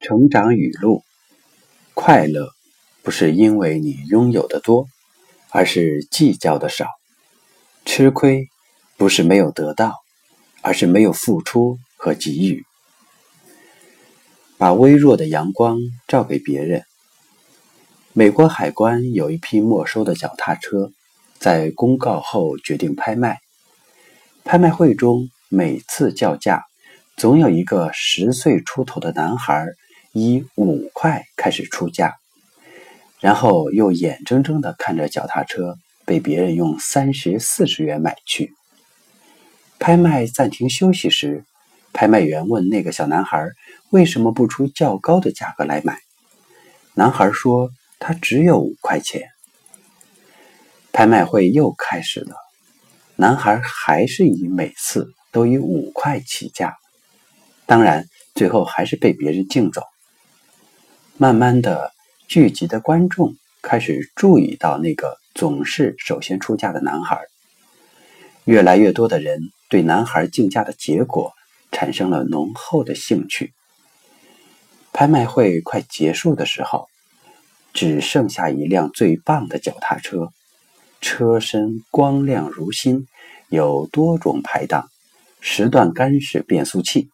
成长语录：快乐不是因为你拥有的多，而是计较的少；吃亏不是没有得到，而是没有付出和给予。把微弱的阳光照给别人。美国海关有一批没收的脚踏车，在公告后决定拍卖。拍卖会中，每次叫价，总有一个十岁出头的男孩。以五块开始出价，然后又眼睁睁的看着脚踏车被别人用三十四十元买去。拍卖暂停休息时，拍卖员问那个小男孩为什么不出较高的价格来买。男孩说他只有五块钱。拍卖会又开始了，男孩还是以每次都以五块起价，当然最后还是被别人竞走。慢慢的，聚集的观众开始注意到那个总是首先出价的男孩。越来越多的人对男孩竞价的结果产生了浓厚的兴趣。拍卖会快结束的时候，只剩下一辆最棒的脚踏车，车身光亮如新，有多种排档，十段干式变速器，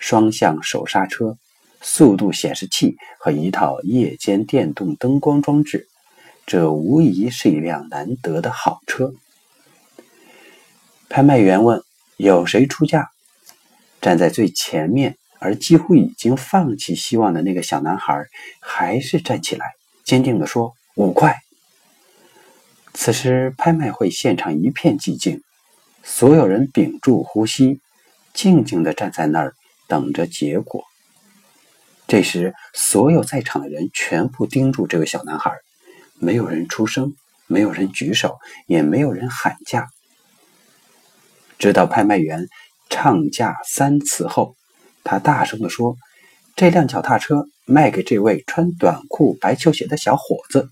双向手刹车。速度显示器和一套夜间电动灯光装置，这无疑是一辆难得的好车。拍卖员问：“有谁出价？”站在最前面而几乎已经放弃希望的那个小男孩，还是站起来，坚定地说：“五块。”此时，拍卖会现场一片寂静，所有人屏住呼吸，静静地站在那儿，等着结果。这时，所有在场的人全部盯住这个小男孩，没有人出声，没有人举手，也没有人喊价。直到拍卖员唱价三次后，他大声地说：“这辆脚踏车卖给这位穿短裤、白球鞋的小伙子。”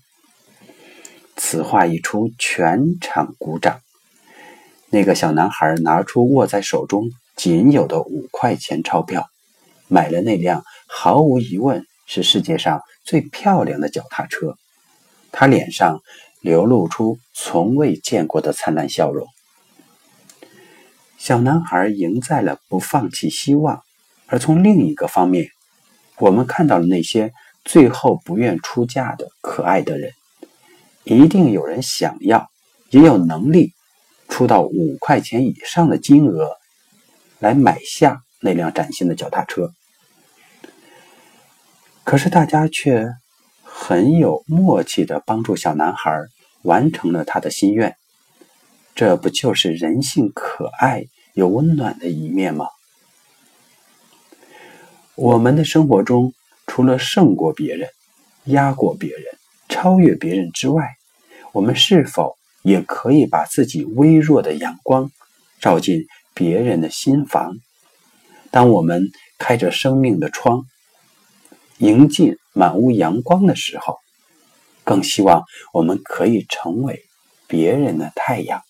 此话一出，全场鼓掌。那个小男孩拿出握在手中仅有的五块钱钞票，买了那辆。毫无疑问是世界上最漂亮的脚踏车，他脸上流露出从未见过的灿烂笑容。小男孩赢在了不放弃希望，而从另一个方面，我们看到了那些最后不愿出价的可爱的人。一定有人想要，也有能力出到五块钱以上的金额来买下那辆崭新的脚踏车。可是大家却很有默契的帮助小男孩完成了他的心愿，这不就是人性可爱又温暖的一面吗？我们的生活中，除了胜过别人、压过别人、超越别人之外，我们是否也可以把自己微弱的阳光照进别人的心房？当我们开着生命的窗。迎进满屋阳光的时候，更希望我们可以成为别人的太阳。